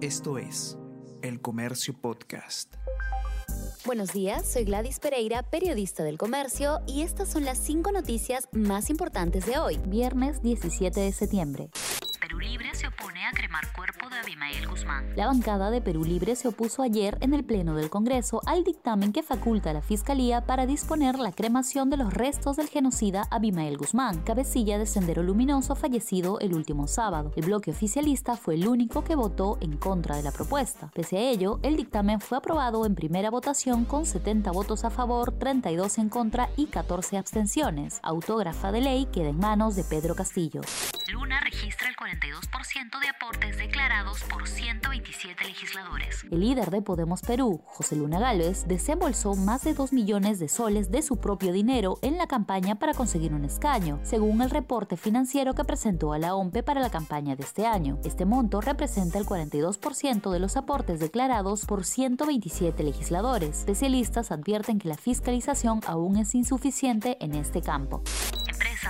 Esto es El Comercio Podcast. Buenos días, soy Gladys Pereira, periodista del comercio, y estas son las cinco noticias más importantes de hoy, viernes 17 de septiembre. Libre se opone a cremar cuerpo de Abimael Guzmán. La bancada de Perú Libre se opuso ayer en el Pleno del Congreso al dictamen que faculta a la Fiscalía para disponer la cremación de los restos del genocida Abimael Guzmán, cabecilla de Sendero Luminoso fallecido el último sábado. El bloque oficialista fue el único que votó en contra de la propuesta. Pese a ello, el dictamen fue aprobado en primera votación con 70 votos a favor, 32 en contra y 14 abstenciones. Autógrafa de ley queda en manos de Pedro Castillo. Luna registra el 42% de aportes declarados por 127 legisladores. El líder de Podemos Perú, José Luna Gálvez, desembolsó más de 2 millones de soles de su propio dinero en la campaña para conseguir un escaño, según el reporte financiero que presentó a la OMPE para la campaña de este año. Este monto representa el 42% de los aportes declarados por 127 legisladores. Especialistas advierten que la fiscalización aún es insuficiente en este campo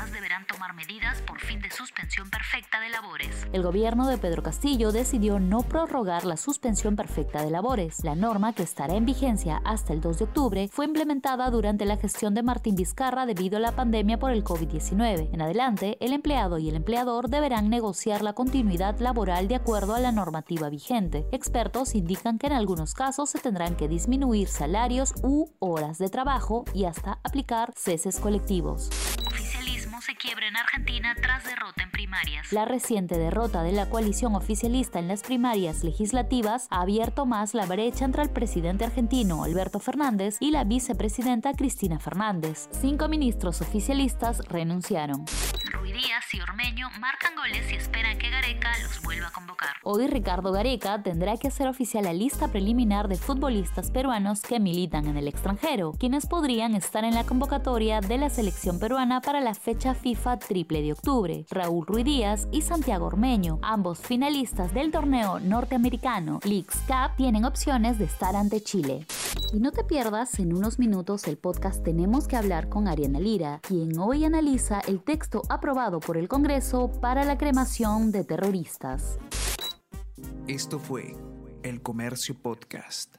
deberán tomar medidas por fin de suspensión perfecta de labores. El gobierno de Pedro Castillo decidió no prorrogar la suspensión perfecta de labores. La norma, que estará en vigencia hasta el 2 de octubre, fue implementada durante la gestión de Martín Vizcarra debido a la pandemia por el COVID-19. En adelante, el empleado y el empleador deberán negociar la continuidad laboral de acuerdo a la normativa vigente. Expertos indican que en algunos casos se tendrán que disminuir salarios u horas de trabajo y hasta aplicar ceses colectivos en Argentina tras derrota en primarias. La reciente derrota de la coalición oficialista en las primarias legislativas ha abierto más la brecha entre el presidente argentino Alberto Fernández y la vicepresidenta Cristina Fernández. Cinco ministros oficialistas renunciaron. Ruidías y Ormeño marcan goles y esperan que Gareca los vuelva a convocar. Hoy Ricardo Gareca tendrá que hacer oficial la lista preliminar de futbolistas peruanos que militan en el extranjero, quienes podrían estar en la convocatoria de la selección peruana para la fecha FIFA triple de octubre. Raúl Ruidías y Santiago Ormeño, ambos finalistas del torneo norteamericano Leagues Cup, tienen opciones de estar ante Chile. Y no te pierdas en unos minutos el podcast Tenemos que hablar con Ariana Lira, quien hoy analiza el texto aprobado por el Congreso para la cremación de terroristas. Esto fue El Comercio Podcast.